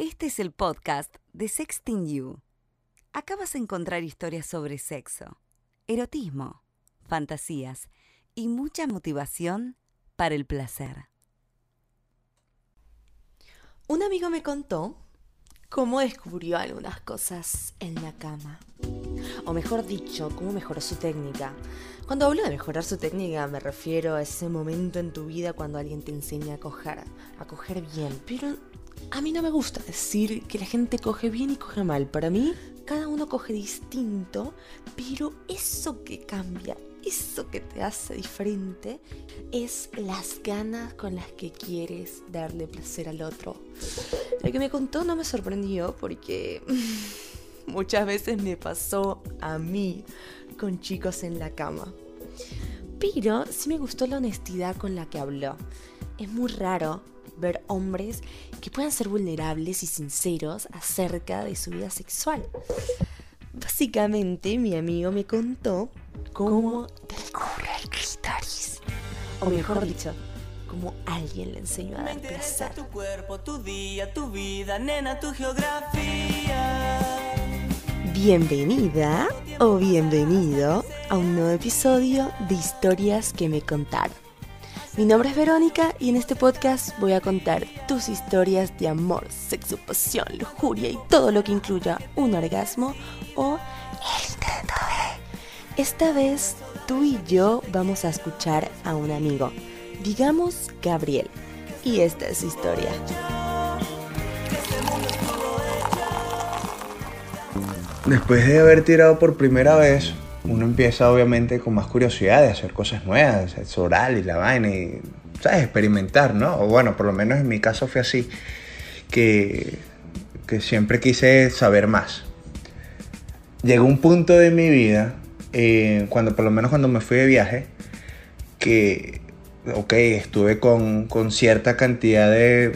Este es el podcast de Sexting You. Acá vas a encontrar historias sobre sexo, erotismo, fantasías y mucha motivación para el placer. Un amigo me contó cómo descubrió algunas cosas en la cama. O mejor dicho, cómo mejoró su técnica. Cuando hablo de mejorar su técnica me refiero a ese momento en tu vida cuando alguien te enseña a coger, a coger bien. Pero a mí no me gusta decir que la gente coge bien y coge mal. Para mí, cada uno coge distinto, pero eso que cambia, eso que te hace diferente, es las ganas con las que quieres darle placer al otro. Lo que me contó no me sorprendió porque muchas veces me pasó a mí con chicos en la cama. Pero sí me gustó la honestidad con la que habló. Es muy raro ver hombres que puedan ser vulnerables y sinceros acerca de su vida sexual. Básicamente, mi amigo me contó cómo descubre el clítoris. O mejor dicho, cómo alguien le enseñó a dar placer. tu cuerpo, tu día, tu vida, nena, tu geografía. Bienvenida o bienvenido a un nuevo episodio de Historias que me contaron. Mi nombre es Verónica y en este podcast voy a contar tus historias de amor, sexo, pasión, lujuria y todo lo que incluya un orgasmo o el intento de. Esta vez tú y yo vamos a escuchar a un amigo, digamos Gabriel, y esta es su historia. Después de haber tirado por primera vez, uno empieza obviamente con más curiosidad de hacer cosas nuevas, sexo oral y la vaina y, ¿sabes? Experimentar, ¿no? O bueno, por lo menos en mi caso fue así, que, que siempre quise saber más. Llegó un punto de mi vida, eh, cuando por lo menos cuando me fui de viaje, que, ok, estuve con, con cierta cantidad de,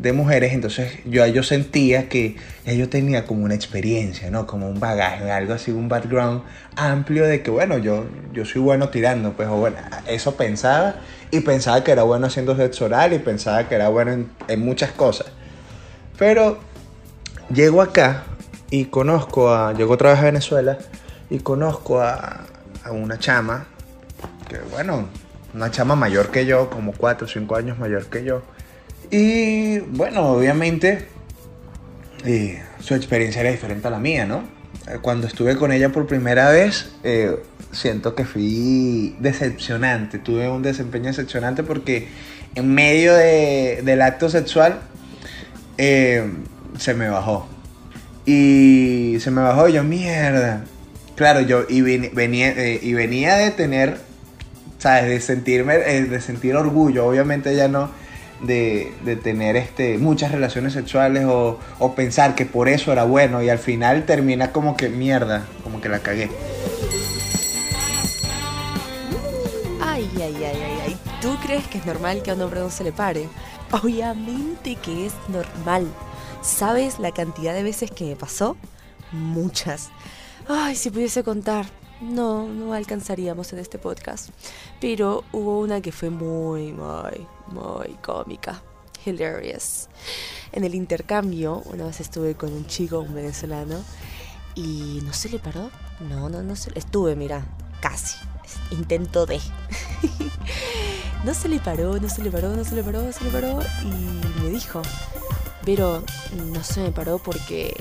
de mujeres, entonces yo, yo sentía que ya yo tenía como una experiencia, ¿no? Como un bagaje, algo así, un background amplio de que, bueno, yo, yo soy bueno tirando, pues, o bueno, eso pensaba y pensaba que era bueno haciendo sexo oral y pensaba que era bueno en, en muchas cosas. Pero llego acá y conozco a, llego otra vez a Venezuela y conozco a, a una chama, que bueno, una chama mayor que yo, como 4 o 5 años mayor que yo. Y bueno, obviamente eh, su experiencia era diferente a la mía, ¿no? Eh, Cuando estuve con ella por primera vez, eh, siento que fui decepcionante, tuve un desempeño decepcionante porque en medio de- del acto sexual se me bajó. Y se me bajó y yo, mierda. Claro, yo y venía, y venía de tener, ¿sabes? De sentirme, de sentir orgullo. Obviamente ya no de, tener este, muchas relaciones sexuales o, o pensar que por eso era bueno y al final termina como que mierda, como que la cagué. Ay, ay, ay, ay, ay. ¿Tú crees que es normal que a un hombre no se le pare? Obviamente que es normal. ¿Sabes la cantidad de veces que me pasó? Muchas. Ay, si pudiese contar. No, no alcanzaríamos en este podcast. Pero hubo una que fue muy, muy, muy cómica. Hilarious. En el intercambio, una vez estuve con un chico, un venezolano, y no se le paró. No, no, no se le... Estuve, mira, casi. Intento de. no se le paró, no se le paró, no se le paró, no se le paró. Y me dijo, pero no se me paró porque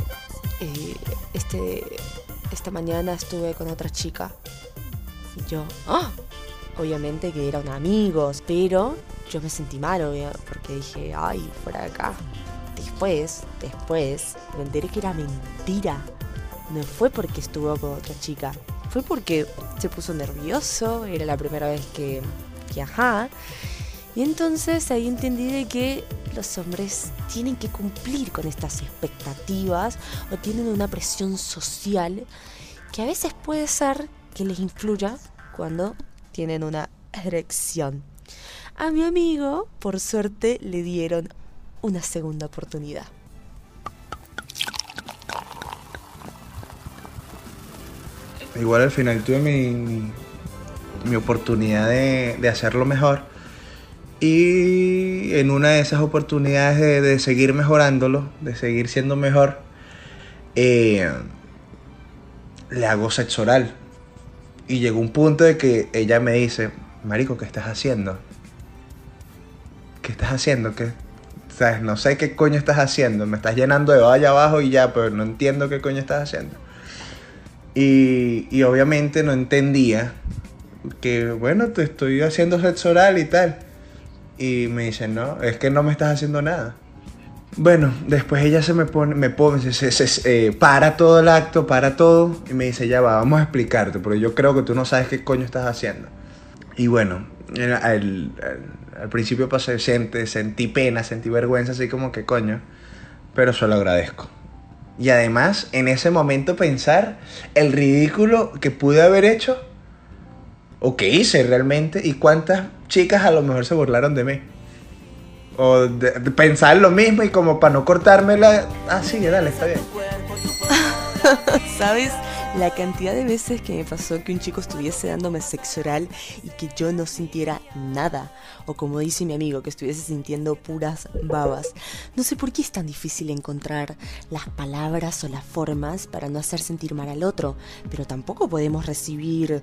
eh, este, esta mañana estuve con otra chica. Y yo, ¡ah! Obviamente que eran amigos, pero yo me sentí mal, obvia- porque dije, ay, fuera de acá. Después, después, me enteré que era mentira. No fue porque estuvo con otra chica, fue porque se puso nervioso, era la primera vez que, que ajá. Y entonces ahí entendí que los hombres tienen que cumplir con estas expectativas o tienen una presión social que a veces puede ser que les influya cuando tienen una erección. A mi amigo, por suerte, le dieron una segunda oportunidad. Igual al final tuve mi, mi, oportunidad de, de hacerlo mejor. Y en una de esas oportunidades de, de seguir mejorándolo, de seguir siendo mejor, eh, le hago sexo oral. Y llegó un punto de que ella me dice, Marico, ¿qué estás haciendo? ¿Qué estás haciendo? ¿Qué? ¿Sabes? No sé qué coño estás haciendo. Me estás llenando de valla abajo y ya, pero no entiendo qué coño estás haciendo. Y, y obviamente no entendía que, bueno, te estoy haciendo sexo oral y tal. Y me dice, no, es que no me estás haciendo nada. Bueno, después ella se me pone, me pone, se, se- se- eh, para todo el acto, para todo, y me dice, ya va, vamos a explicarte, porque yo creo que tú no sabes qué coño estás haciendo. Y bueno, el- al, al- al principio pasé, sentí, sentí pena, sentí vergüenza, así como que coño, pero se lo agradezco. Y además, en ese momento pensar el ridículo que pude haber hecho, o que hice realmente, y cuántas chicas a lo mejor se burlaron de mí. O de, pensar lo mismo y como para no cortármela, ah, sí, dale, está bien. ¿Sabes? La cantidad de veces que me pasó que un chico estuviese dándome sexo oral y que yo no sintiera nada. O como dice mi amigo, que estuviese sintiendo puras babas. No sé por qué es tan difícil encontrar las palabras o las formas para no hacer sentir mal al otro. Pero tampoco podemos recibir,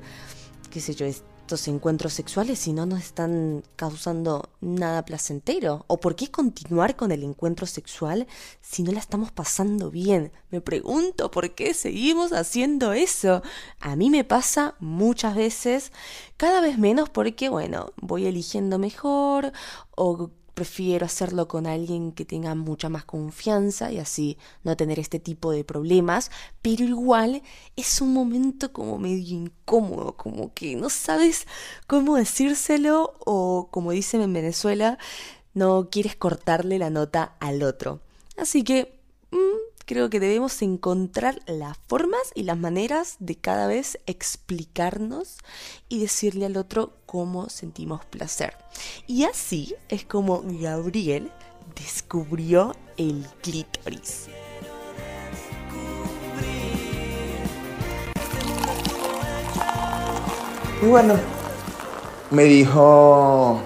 qué sé yo, estos encuentros sexuales si no nos están causando nada placentero? ¿O por qué continuar con el encuentro sexual si no la estamos pasando bien? Me pregunto por qué seguimos haciendo eso. A mí me pasa muchas veces, cada vez menos porque, bueno, voy eligiendo mejor o prefiero hacerlo con alguien que tenga mucha más confianza y así no tener este tipo de problemas, pero igual es un momento como medio incómodo, como que no sabes cómo decírselo o como dicen en Venezuela, no quieres cortarle la nota al otro. Así que creo que debemos encontrar las formas y las maneras de cada vez explicarnos y decirle al otro cómo sentimos placer. Y así es como Gabriel descubrió el clítoris. Y bueno, me dijo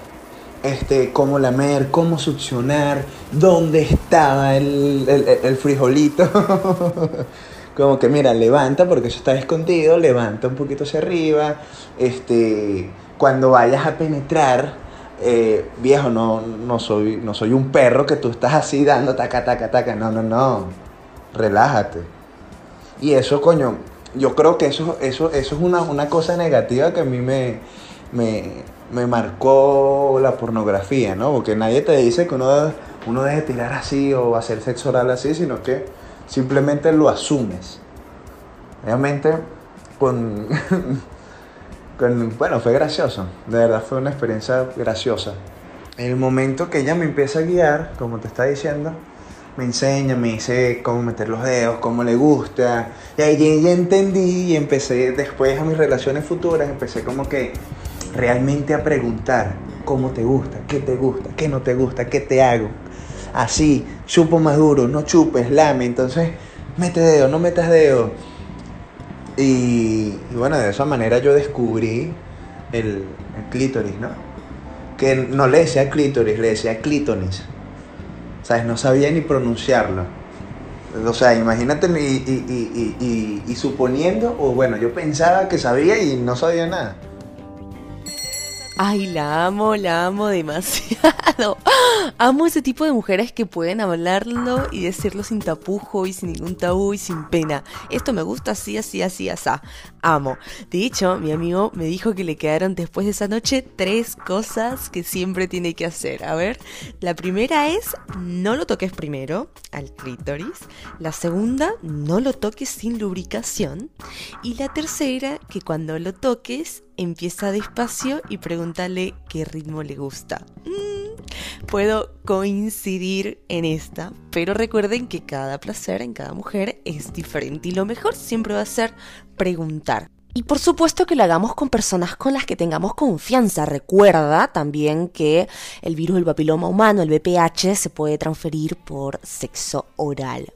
este, cómo lamer, cómo succionar, dónde estaba el, el- el frijolito. como que mira, levanta porque eso está escondido, levanta un poquito hacia arriba. Este, cuando vayas a penetrar, eh, viejo, no, no, soy, no soy un perro que tú estás así dando taca, taca, taca. No, no, no. Relájate. Y eso, coño, yo creo que eso, eso, eso es una, una cosa negativa que a mí me, me, me marcó la pornografía, ¿no? Porque nadie te dice que uno, uno debe tirar así o hacer sexo oral así, sino que simplemente lo asumes. Obviamente, con, con- Bueno, fue gracioso. De verdad fue una experiencia graciosa. En el momento que ella me empieza a guiar, como te está diciendo, me enseña, me dice cómo meter los dedos, cómo le gusta. Y ahí ya entendí y empecé después a mis relaciones futuras, empecé como que realmente a preguntar cómo te gusta, qué te gusta, qué no te gusta, qué te hago. Así, chupo más duro, no chupes, lame, entonces mete dedo, no metas dedo. Y, y bueno, de esa manera yo descubrí el, el clítoris, ¿no? Que no le decía clítoris, le decía clítonis. ¿Sabes? No sabía ni pronunciarlo. O sea, imagínate y, y- suponiendo, o bueno, yo pensaba que sabía y no sabía nada. Ay, la amo, la amo demasiado. Amo ese tipo de mujeres que pueden hablarlo y decirlo sin tapujo y sin ningún tabú y sin pena. Esto me gusta así, así, así, así. Amo. De hecho, mi amigo me dijo que le quedaron después de esa noche tres cosas que siempre tiene que hacer. A ver, la primera es no lo toques primero al clítoris. La segunda, no lo toques sin lubricación. Y la tercera, que cuando lo toques, empieza despacio y pregúntale qué ritmo le gusta. Mm, puedo coincidir en esta, pero recuerden que cada placer en cada mujer es diferente y lo mejor siempre va a ser preguntar. Y por supuesto que lo hagamos con personas con las que tengamos confianza. Recuerda también que el virus del papiloma humano, el VPH, se puede transferir por sexo oral.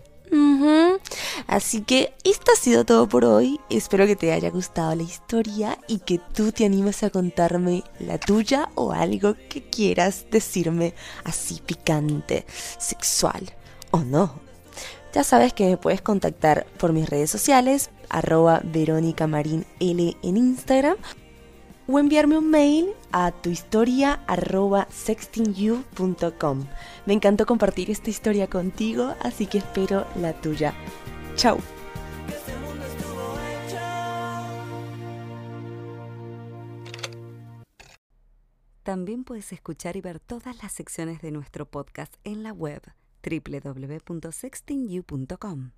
Así que esto ha sido todo por hoy. Espero que te haya gustado la historia y que tú te animes a contarme la tuya o algo que quieras decirme así picante, sexual o no. Ya sabes que me puedes contactar por mis redes sociales, arroba Verónica Marín L en Instagram o enviarme un mail a tu historia arroba sextingyou.com. Me encantó compartir esta historia contigo, así que espero la tuya. Chau. También puedes escuchar y ver todas las secciones de nuestro podcast en la web www.sextingyou.com.